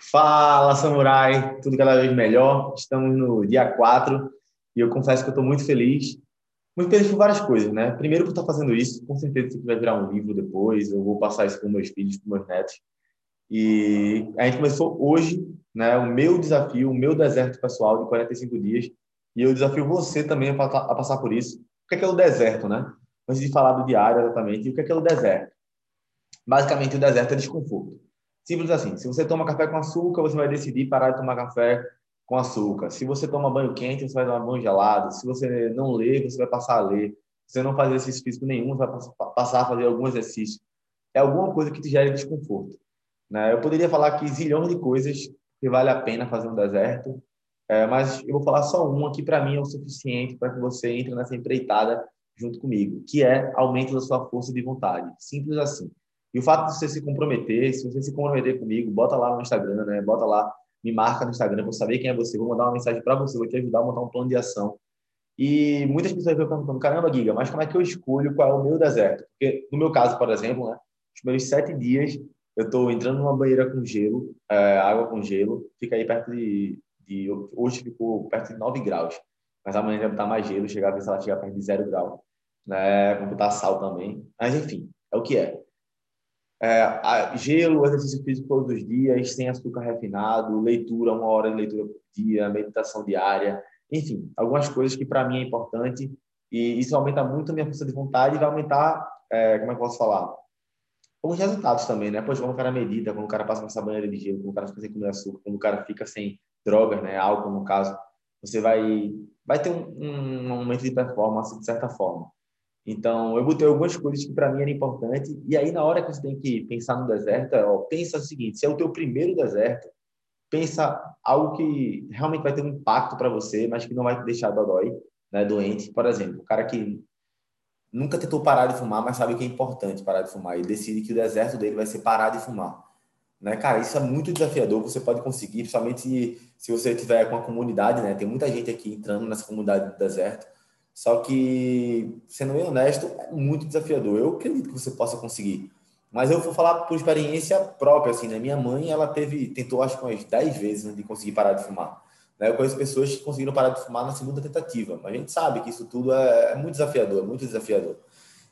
Fala, samurai! Tudo cada vez melhor. Estamos no dia 4 e eu confesso que eu estou muito feliz. Muito feliz por várias coisas, né? Primeiro, por estar fazendo isso. Com certeza, isso vai virar um livro depois. Eu vou passar isso para meus filhos, para meus netos. E a gente começou hoje né, o meu desafio, o meu deserto pessoal de 45 dias. E eu desafio você também a passar por isso. O que é, que é o deserto, né? Antes de falar do diário exatamente, o que é, que é o deserto? Basicamente, o deserto é desconforto. Simples assim. Se você toma café com açúcar, você vai decidir parar de tomar café com açúcar. Se você toma banho quente, você vai tomar banho gelado. Se você não lê, você vai passar a ler. Se você não faz exercício físico nenhum, você vai passar a fazer algum exercício. É alguma coisa que te gere desconforto. Né? Eu poderia falar aqui zilhões de coisas que vale a pena fazer no deserto, é, mas eu vou falar só uma que para mim é o suficiente para que você entre nessa empreitada junto comigo, que é aumento da sua força de vontade. Simples assim. E o fato de você se comprometer, se você se comprometer comigo, bota lá no Instagram, né? Bota lá, me marca no Instagram para saber quem é você, vou mandar uma mensagem para você, vou te ajudar a montar um plano de ação. E muitas pessoas ficam perguntando, caramba, Giga, mas como é que eu escolho qual é o meu deserto? Porque no meu caso, por exemplo, né, os meus sete dias, eu estou entrando numa banheira com gelo, é, água com gelo, fica aí perto de, de, hoje ficou perto de 9 graus, mas amanhã deve estar mais gelo, chegar a ver se ela chegar perto de zero grau, né, vou botar sal também, mas enfim, é o que é é, gelo, exercício físico todos os dias, sem açúcar refinado, leitura, uma hora de leitura por dia, meditação diária, enfim, algumas coisas que para mim é importante e isso aumenta muito a minha força de vontade e vai aumentar, é, como é que eu posso falar? Os resultados também, né? Pois quando o cara medita, quando o cara passa nessa banheira de gelo, quando o cara fica sem comer açúcar, quando o cara fica sem drogas, né? Álcool, no caso, você vai, vai ter um, um aumento de performance de certa forma. Então, eu botei algumas coisas que para mim eram importantes. E aí, na hora que você tem que pensar no deserto, ó, pensa o seguinte: se é o teu primeiro deserto, pensa algo que realmente vai ter um impacto para você, mas que não vai te deixar dodói, né, doente. Por exemplo, o cara que nunca tentou parar de fumar, mas sabe que é importante parar de fumar e decide que o deserto dele vai ser parar de fumar. Né, cara, isso é muito desafiador. Você pode conseguir, principalmente se, se você tiver com a comunidade, né? Tem muita gente aqui entrando nessa comunidade do deserto só que, sendo bem honesto, é muito desafiador. Eu acredito que você possa conseguir. Mas eu vou falar por experiência própria, assim, né? Minha mãe, ela teve, tentou acho que umas 10 vezes antes de conseguir parar de fumar. Né? Eu conheço pessoas que conseguiram parar de fumar na segunda tentativa, mas a gente sabe que isso tudo é, é muito desafiador, é muito desafiador.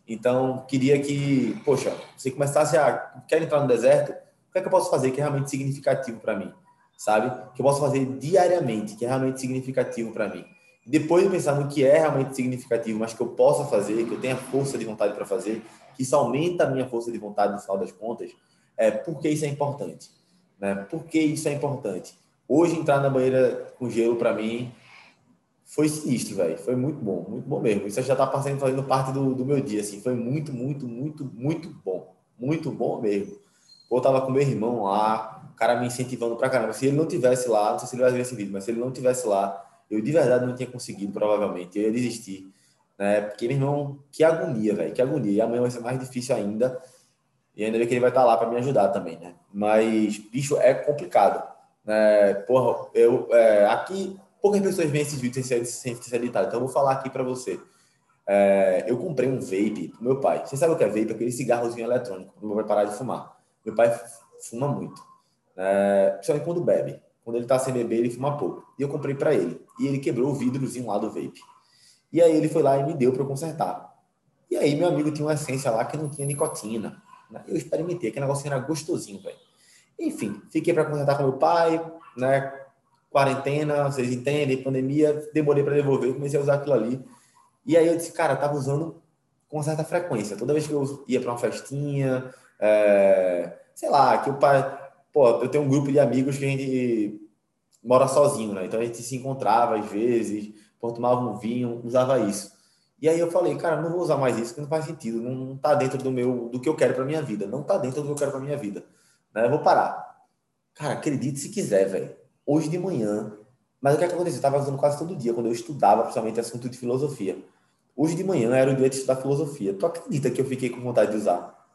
Então, queria que, poxa, você começasse a, quer entrar no deserto, o que é que eu posso fazer que é realmente significativo para mim? Sabe? Que eu posso fazer diariamente, que é realmente significativo para mim depois de pensar no que é realmente significativo, mas que eu possa fazer, que eu tenha força de vontade para fazer, que isso aumenta a minha força de vontade no final das contas, é por que isso é importante? Né? Por que isso é importante? Hoje, entrar na banheira com gelo, para mim, foi sinistro, velho. Foi muito bom, muito bom mesmo. Isso já está fazendo, fazendo parte do, do meu dia, assim. Foi muito, muito, muito, muito bom. Muito bom mesmo. Eu tava com meu irmão lá, o cara me incentivando pra caramba. Se ele não tivesse lá, não sei se ele vai ver esse vídeo, mas se ele não tivesse lá, eu de verdade não tinha conseguido, provavelmente. Eu ia desistir. Né? Porque, meu irmão, que agonia, velho. Que agonia. E amanhã vai ser mais difícil ainda. E ainda bem que ele vai estar lá para me ajudar também, né? Mas, bicho, é complicado. Né? Porra, eu. É, aqui, poucas pessoas veem esses vídeos sem ser, sem ser editado. Então, eu vou falar aqui para você. É, eu comprei um vape pro meu pai. Você sabe o que é vape? Aquele cigarrozinho eletrônico. Meu pai parar de fumar. Meu pai fuma muito. Né? Principalmente quando bebe. Quando ele tá sem beber, ele fuma pouco. E eu comprei para ele. E ele quebrou o vidrozinho lá do vape. E aí ele foi lá e me deu para consertar. E aí meu amigo tinha uma essência lá que não tinha nicotina. Né? Eu experimentei, aquele negócio era gostosinho, velho. Enfim, fiquei para consertar com meu pai, né? Quarentena, vocês entendem, pandemia, demorei para devolver, comecei a usar aquilo ali. E aí eu disse, cara, tava usando com certa frequência. Toda vez que eu ia para uma festinha, é... sei lá, que o pai pô, eu tenho um grupo de amigos que a gente mora sozinho, né? Então a gente se encontrava às vezes, tomava um vinho, usava isso. E aí eu falei, cara, não vou usar mais isso, porque não faz sentido, não, não tá dentro do meu, do que eu quero para minha vida, não tá dentro do que eu quero para minha vida, né? Eu vou parar. Cara, acredite se quiser, velho. Hoje de manhã, mas o que, é que aconteceu? Eu tava usando quase todo dia quando eu estudava, principalmente assunto de filosofia. Hoje de manhã era o dia de estudar filosofia. Tu acredita que eu fiquei com vontade de usar?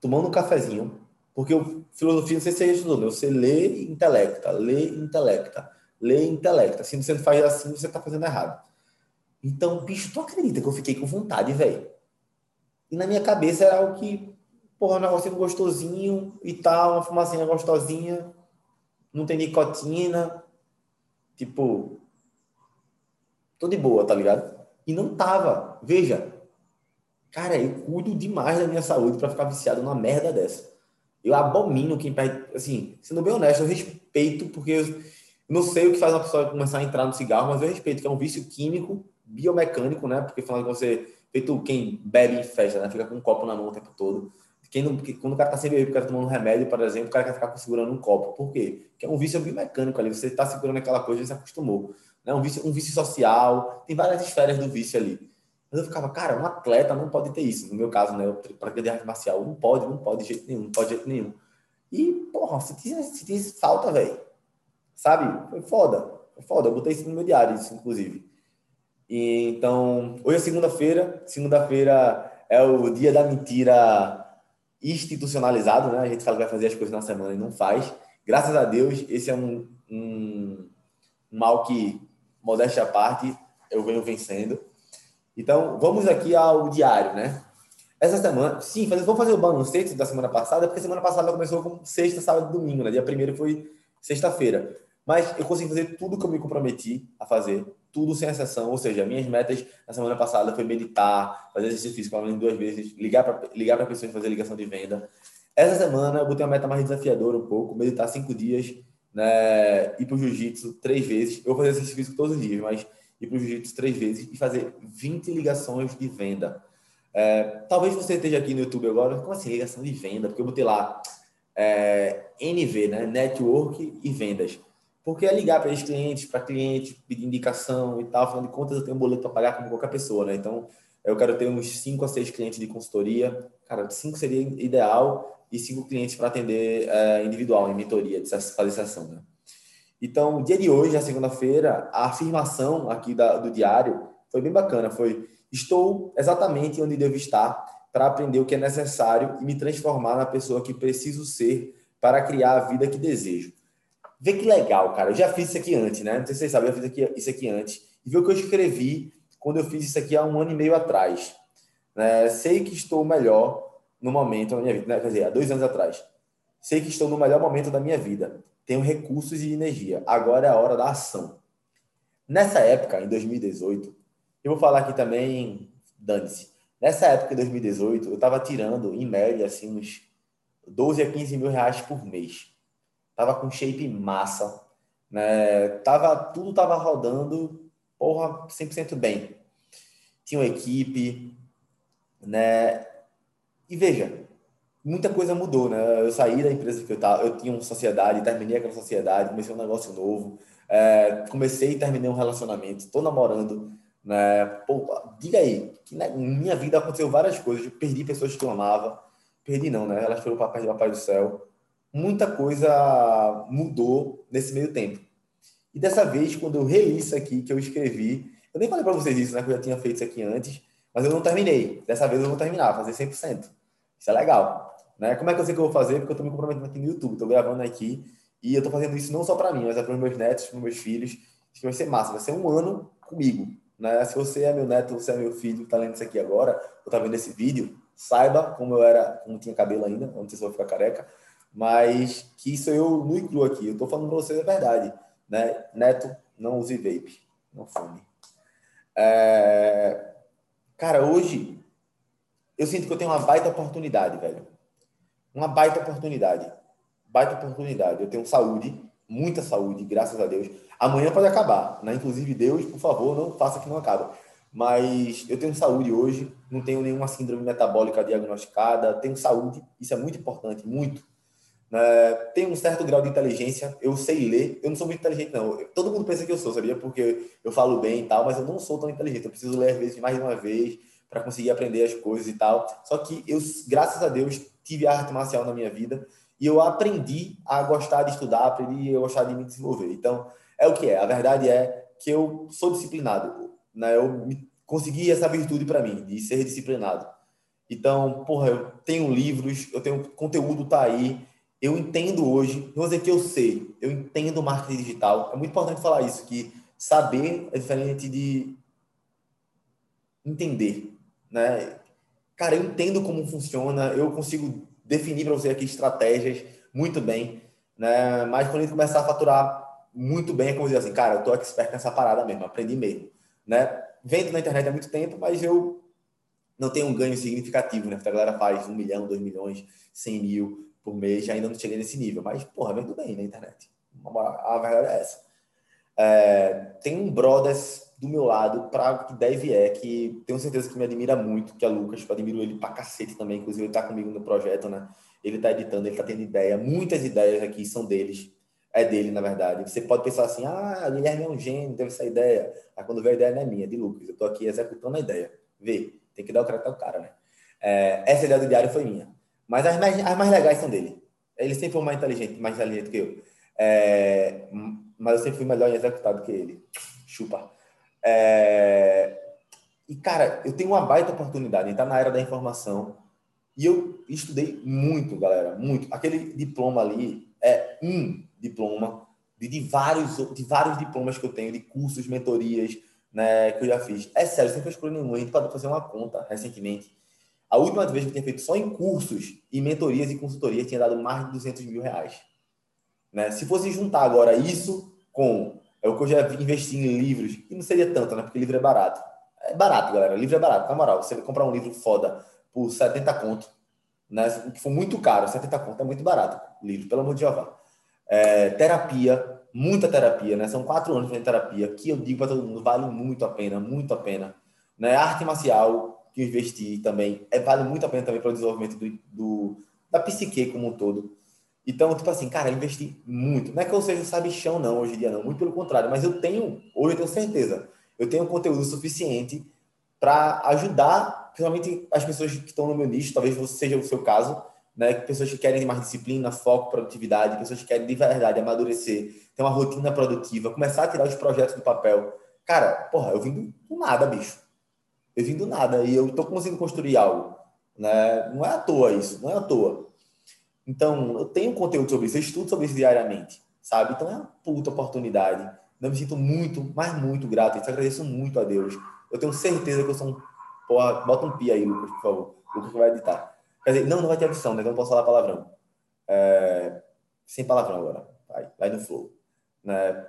Tomando um cafezinho, porque o filosofia, não sei se você estudou, né? você lê e intelecta, lê e intelecta, lê e intelecta. Se você não faz assim, você está fazendo errado. Então, bicho, tu acredita que eu fiquei com vontade, velho? E na minha cabeça era algo que, porra, um negocinho gostosinho e tal, uma fumacinha gostosinha. não tem nicotina, tipo, tô de boa, tá ligado? E não tava. Veja, cara, eu cuido demais da minha saúde para ficar viciado numa merda dessa. Eu abomino quem perde, assim, sendo bem honesto, eu respeito, porque eu não sei o que faz uma pessoa começar a entrar no cigarro, mas eu respeito que é um vício químico, biomecânico, né? Porque falando que você, feito quem bebe em festa, né? Fica com um copo na mão o tempo todo. Quem não, quando o cara tá sem beber, o cara tá tomando um remédio, por exemplo, o cara quer ficar segurando um copo. Por quê? Porque é um vício biomecânico ali. Você tá segurando aquela coisa e se acostumou. Né? Um, vício, um vício social. Tem várias esferas do vício ali. Mas eu ficava, cara, um atleta não pode ter isso. No meu caso, né? Eu pratiquei de arte marcial. Não pode, não pode de jeito nenhum. Não pode de jeito nenhum. E, porra, senti, senti falta, velho. Sabe? Foi foda. Foi foda. Eu botei isso no meu diário, isso, inclusive. E, então, hoje é segunda-feira. Segunda-feira é o dia da mentira institucionalizado, né? A gente fala que vai fazer as coisas na semana e não faz. Graças a Deus, esse é um, um mal que, modéstia à parte, eu venho vencendo. Então, vamos aqui ao diário, né? Essa semana, sim, vamos fazer o balancete da semana passada, porque semana passada começou com sexta, sábado e domingo, né? Dia primeiro foi sexta-feira. Mas eu consegui fazer tudo que eu me comprometi a fazer tudo sem exceção. Ou seja, minhas metas na semana passada foi meditar, fazer exercício físico pelo menos duas vezes, ligar para ligar para pessoas fazer ligação de venda. Essa semana eu botei uma meta mais desafiadora um pouco, meditar cinco dias, né, ir para o jiu-jitsu três vezes. Eu vou fazer exercício físico todos os dias, mas ir para o jiu-jitsu três vezes e fazer 20 ligações de venda. É, talvez você esteja aqui no YouTube agora, como assim, ligação de venda? Porque eu botei lá é, NV, né? Network e vendas. Porque é ligar para esses clientes, para clientes, pedir indicação e tal. Afinal de contas, eu tenho um boleto para pagar como qualquer pessoa, né? Então, eu quero ter uns 5 a 6 clientes de consultoria. Cara, 5 seria ideal e 5 clientes para atender é, individual, em mentoria, fazer sessão, né? Então, dia de hoje, na segunda-feira, a afirmação aqui da, do diário foi bem bacana. Foi, estou exatamente onde devo estar para aprender o que é necessário e me transformar na pessoa que preciso ser para criar a vida que desejo. Vê que legal, cara. Eu já fiz isso aqui antes, né? Não sei se vocês sabem, eu fiz aqui, isso aqui antes. E vê o que eu escrevi quando eu fiz isso aqui há um ano e meio atrás. Né? Sei que estou melhor no momento da minha vida. Né? Quer dizer, há dois anos atrás. Sei que estou no melhor momento da minha vida. Tenho recursos e energia. Agora é a hora da ação. Nessa época, em 2018, eu vou falar aqui também, dane-se. Nessa época, em 2018, eu estava tirando, em média, assim, uns 12 a 15 mil reais por mês tava com shape massa, né? Tava, tudo tava rodando, porra, 100% bem. Tinha uma equipe, né? E veja, muita coisa mudou, né? Eu saí da empresa que eu tava, eu tinha uma sociedade, terminei aquela sociedade, comecei um negócio novo, é, comecei e terminei um relacionamento, estou namorando, né? Pô, diga aí, que na minha vida aconteceu várias coisas, perdi pessoas que eu amava, perdi não, né? Elas foram para perto do Papai do Céu, muita coisa mudou nesse meio tempo. E dessa vez, quando eu reli isso aqui, que eu escrevi, eu nem falei para vocês isso, né? Que eu já tinha feito isso aqui antes, mas eu não terminei. Dessa vez eu vou terminar, fazer 100%. Isso é legal. Né? Como é que eu sei que eu vou fazer? Porque eu estou me comprometendo aqui no YouTube, estou gravando aqui e eu estou fazendo isso não só para mim, mas é para os meus netos, para os meus filhos. Acho que vai ser massa, vai ser um ano comigo. Né? Se você é meu neto, você é meu filho, está lendo isso aqui agora, ou está vendo esse vídeo, saiba como eu era, como tinha cabelo ainda, não sei se vou ficar careca, mas que isso eu não incluo aqui. Eu estou falando para vocês a verdade. Né? Neto, não use vape, não fume. É... Cara, hoje eu sinto que eu tenho uma baita oportunidade, velho. Uma baita oportunidade. Baita oportunidade. Eu tenho saúde, muita saúde, graças a Deus. Amanhã pode acabar, né? Inclusive, Deus, por favor, não faça que não acabe. Mas eu tenho saúde hoje, não tenho nenhuma síndrome metabólica diagnosticada, tenho saúde, isso é muito importante, muito é, tenho um certo grau de inteligência, eu sei ler, eu não sou muito inteligente não, todo mundo pensa que eu sou, sabia? Porque eu falo bem e tal, mas eu não sou tão inteligente, eu preciso ler às vezes mais de uma vez para conseguir aprender as coisas e tal, só que eu, graças a Deus, tive arte marcial na minha vida e eu aprendi a gostar de estudar, aprendi a gostar de me desenvolver, então é o que é, a verdade é que eu sou disciplinado, né? eu consegui essa virtude para mim, de ser disciplinado, então, porra, eu tenho livros, eu tenho conteúdo tá aí, eu entendo hoje, não vou dizer que eu sei, eu entendo marketing digital. É muito importante falar isso, que saber é diferente de entender, né? Cara, eu entendo como funciona, eu consigo definir para você aqui estratégias muito bem. né? Mas quando gente começar a faturar muito bem, é como dizer assim, cara, eu tô expert nessa parada mesmo, aprendi mesmo, né? Vendo na internet há muito tempo, mas eu não tenho um ganho significativo, né? A galera faz um milhão, dois milhões, cem mil por mês, ainda não cheguei nesse nível, mas, porra, vendo bem na internet. A verdade é essa. É, tem um brothers do meu lado para que deve é que tenho certeza que me admira muito, que é Lucas, eu admiro ele pra cacete também, inclusive ele tá comigo no projeto, né? Ele tá editando, ele tá tendo ideia, muitas ideias aqui são deles, é dele, na verdade. Você pode pensar assim, ah, Guilherme é um gênio, teve essa ideia. Aí quando vê a ideia não é minha, é de Lucas. Eu tô aqui executando a ideia. Vê, tem que dar o crédito ao cara, né? É, essa ideia do diário foi minha. Mas as mais, as mais legais são dele. Ele sempre foi mais inteligente, mais inteligente que eu. É, mas eu sempre fui melhor em executar do que ele. Chupa. É... E, cara, eu tenho uma baita oportunidade, estar na era da informação. E eu estudei muito, galera, muito. Aquele diploma ali é um diploma de, de, vários, de vários diplomas que eu tenho, de cursos, mentorias, né, que eu já fiz. É sério, sempre escolhi nenhum. A gente pode fazer uma conta recentemente. A última vez que eu tinha feito só em cursos e mentorias e consultorias tinha dado mais de 200 mil reais. Né? Se fosse juntar agora isso com é o que eu já investi em livros, e não seria tanto, né? Porque livro é barato. É barato, galera. Livro é barato, na moral. Você vai comprar um livro foda por 70 conto, né? Que for muito caro, 70 conto é muito barato. Livro, pelo amor de Deus. É, terapia, muita terapia, né? São quatro anos de terapia, que eu digo para todo mundo, vale muito a pena, muito a pena. Né? Arte marcial, que eu investi também, é, vale muito a pena também para o desenvolvimento do, do, da psique como um todo. Então, tipo assim, cara, eu investi muito. Não é que eu seja sabichão, não, hoje em dia, não. Muito pelo contrário. Mas eu tenho, hoje eu tenho certeza, eu tenho conteúdo suficiente para ajudar, principalmente as pessoas que estão no meu nicho, talvez seja o seu caso, né? Pessoas que querem mais disciplina, foco, produtividade, pessoas que querem de verdade amadurecer, ter uma rotina produtiva, começar a tirar os projetos do papel. Cara, porra, eu vim do, do nada, bicho. Eu vim do nada e eu tô conseguindo construir algo, né? Não é à toa isso, não é à toa. Então, eu tenho conteúdo sobre isso, eu estudo sobre isso diariamente, sabe? Então, é uma puta oportunidade. Eu me sinto muito, mas muito grato. Eu agradeço muito a Deus. Eu tenho certeza que eu sou um. Porra, bota um pi aí, Lucas, por favor. Lucas vai editar. Quer dizer, não, não vai ter edição, né? Então não posso falar palavrão. É... Sem palavrão agora. Vai, vai no flow. Né?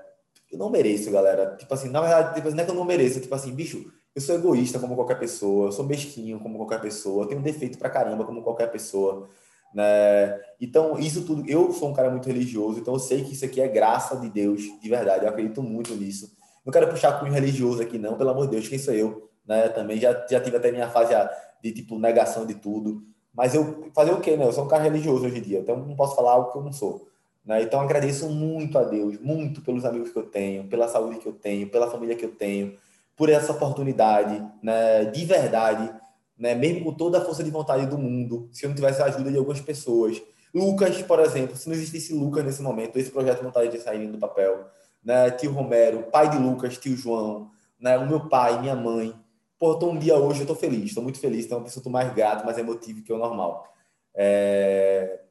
Eu não mereço, galera. Tipo assim, na verdade, tipo, não é que eu não mereço. Tipo assim, bicho, eu sou egoísta como qualquer pessoa. Eu sou mesquinho como qualquer pessoa. Eu tenho defeito pra caramba como qualquer pessoa. Né? Então, isso tudo, eu sou um cara muito religioso, então eu sei que isso aqui é graça de Deus, de verdade, eu acredito muito nisso. Não quero puxar cunho religioso aqui, não, pelo amor de Deus, quem sou eu? Né? Também já, já tive até minha fase de tipo negação de tudo, mas eu fazer o quê, né? Eu sou um cara religioso hoje em dia, então não posso falar algo que eu não sou. Né? Então agradeço muito a Deus, muito pelos amigos que eu tenho, pela saúde que eu tenho, pela família que eu tenho, por essa oportunidade, né? De verdade né? mesmo com toda a força de vontade do mundo, se eu não tivesse a ajuda de algumas pessoas. Lucas, por exemplo, se não existisse Lucas nesse momento, esse projeto não estaria saindo do papel. Né? Tio Romero, pai de Lucas, tio João, né? o meu pai, minha mãe. Pô, tô um dia hoje, eu tô feliz, estou muito feliz, então eu sinto mais grato, mais emotivo que o normal. É...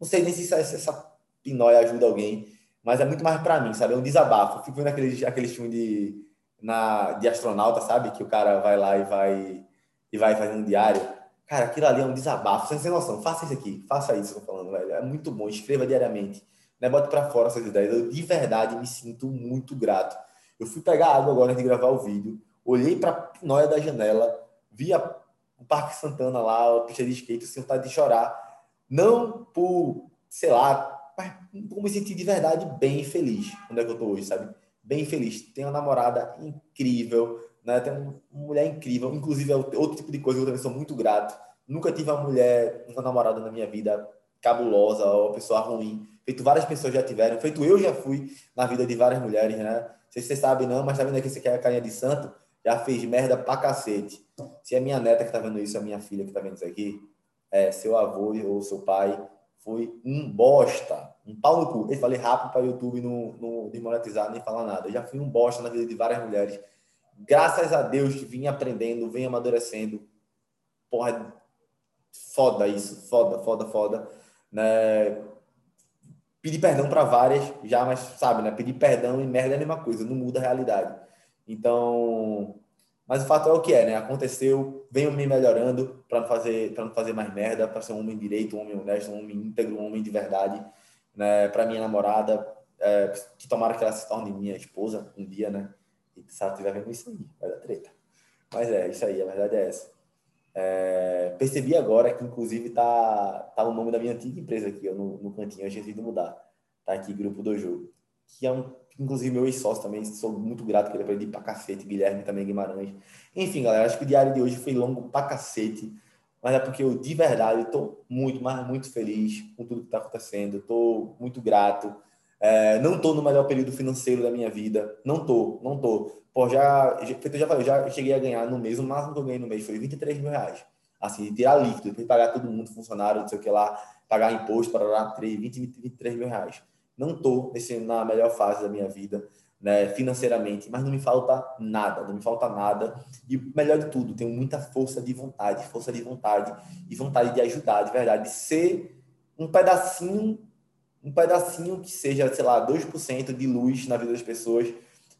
Não sei nem se essa, essa pinóia ajuda alguém, mas é muito mais para mim, sabe? É um desabafo. Eu fico vendo aqueles, aqueles de, na, de astronauta, sabe? Que o cara vai lá e vai e vai fazendo diário, cara, aquilo ali é um desabafo, sem ter noção. Faça isso aqui, faça isso que eu tô falando, velho. É muito bom, escreva diariamente. Né? Bote para fora essas ideias. Eu de verdade me sinto muito grato. Eu fui pegar água agora de gravar o vídeo, olhei para a da janela, vi o Parque Santana lá, a pista de skate, sem vontade de chorar. Não por, sei lá, mas por me sentir de verdade bem feliz. Onde é que eu tô hoje, sabe? Bem feliz. Tenho uma namorada incrível, né? Tem uma mulher incrível, inclusive é outro tipo de coisa que eu também sou muito grato. Nunca tive uma mulher, uma namorada na minha vida cabulosa ou pessoa ruim. Feito várias pessoas já tiveram, feito eu já fui na vida de várias mulheres, né? Não sei se vocês sabem não, mas tá vendo aqui você quer a carinha de santo? Já fez merda pra cacete. Se é minha neta que tá vendo isso, é minha filha que tá vendo isso aqui, é, seu avô ou seu pai foi um bosta, um pau no cu. Eu falei rápido para o YouTube não, não desmonetizar nem falar nada. Eu já fui um bosta na vida de várias mulheres graças a Deus, vim aprendendo, vim amadurecendo. Porra, foda isso, foda, foda, foda. Né? Pedir perdão para várias, já, mas sabe, né? Pedir perdão e merda é a mesma coisa, não muda a realidade. Então, mas o fato é o que é, né? Aconteceu, venho me melhorando para não fazer para não fazer mais merda, para ser um homem direito, um homem honesto, um homem íntegro, um homem de verdade, né? Para minha namorada, é, que tomara que ela se torne minha esposa um dia, né? E se ela estiver vendo isso aí, vai dar treta. Mas é, isso aí, a verdade é essa. É, percebi agora que, inclusive, tá, tá o nome da minha antiga empresa aqui, ó, no, no cantinho, eu esqueci de mudar. Tá aqui, Grupo do Jogo. Que é um, inclusive, meu ex-sócio também, sou muito grato que ele aprendeu pra cacete, Guilherme também, Guimarães. Enfim, galera, acho que o diário de hoje foi longo pra cacete, mas é porque eu, de verdade, estou muito, mas muito feliz com tudo que está acontecendo, estou muito grato. É, não estou no melhor período financeiro da minha vida, não estou, não estou Pô, já, já falei, já cheguei a ganhar no mês, o máximo que eu ganhei no mês foi 23 mil reais. Assim, tirar líquido, de pagar todo mundo, funcionário, não sei o que lá, pagar imposto para lá, 20, 20, 23 mil reais. Não estou na melhor fase da minha vida, né, financeiramente, mas não me falta nada, não me falta nada. E melhor de tudo, tenho muita força de vontade, força de vontade e vontade de ajudar, de verdade, de ser um pedacinho, um pedacinho que seja, sei lá, 2% de luz na vida das pessoas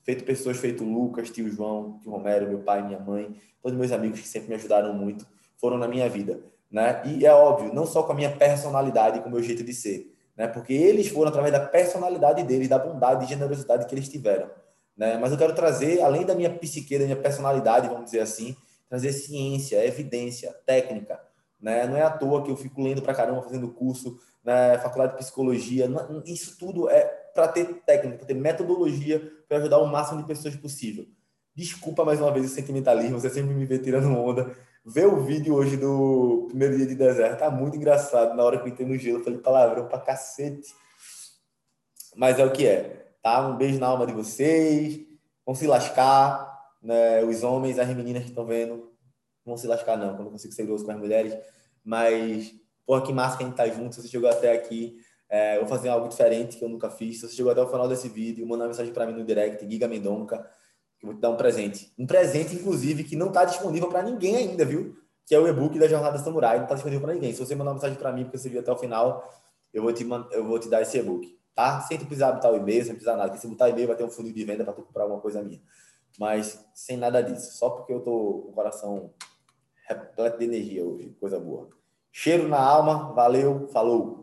feito pessoas feito Lucas, tio João, tio Romero, meu pai, minha mãe, todos meus amigos que sempre me ajudaram muito, foram na minha vida, né? E é óbvio, não só com a minha personalidade com o meu jeito de ser, né? Porque eles foram através da personalidade deles, da bondade e generosidade que eles tiveram, né? Mas eu quero trazer, além da minha psique, da minha personalidade, vamos dizer assim, trazer ciência, evidência, técnica, né? Não é à toa que eu fico lendo pra caramba, fazendo curso né? faculdade de psicologia, isso tudo é para ter técnica, para ter metodologia para ajudar o máximo de pessoas possível. Desculpa mais uma vez o sentimentalismo, você sempre me vê tirando onda. Ver o vídeo hoje do primeiro dia de deserto tá muito engraçado. Na hora que eu entrei no gelo, eu falei palavrão pra cacete. Mas é o que é, tá? Um beijo na alma de vocês. Vão se lascar, né? Os homens, as meninas que estão vendo, vão se lascar não, quando eu consigo ser grosso com as mulheres. Mas, porra, que massa que a gente tá junto. Você chegou até aqui, é, vou fazer algo diferente que eu nunca fiz. Se você chegou até o final desse vídeo, manda uma mensagem para mim no direct, Giga Mendonca, que eu vou te dar um presente. Um presente, inclusive, que não está disponível para ninguém ainda, viu? Que é o e-book da Jornada Samurai. Não está disponível para ninguém. Se você mandar uma mensagem para mim, porque você viu até o final, eu vou te, eu vou te dar esse e-book, tá? Sem precisar botar o e-mail, sem precisar nada. Porque se botar e-mail, vai ter um fundo de venda para tu comprar alguma coisa minha. Mas sem nada disso. Só porque eu tô com o coração repleto de energia hoje. Coisa boa. Cheiro na alma. Valeu. Falou.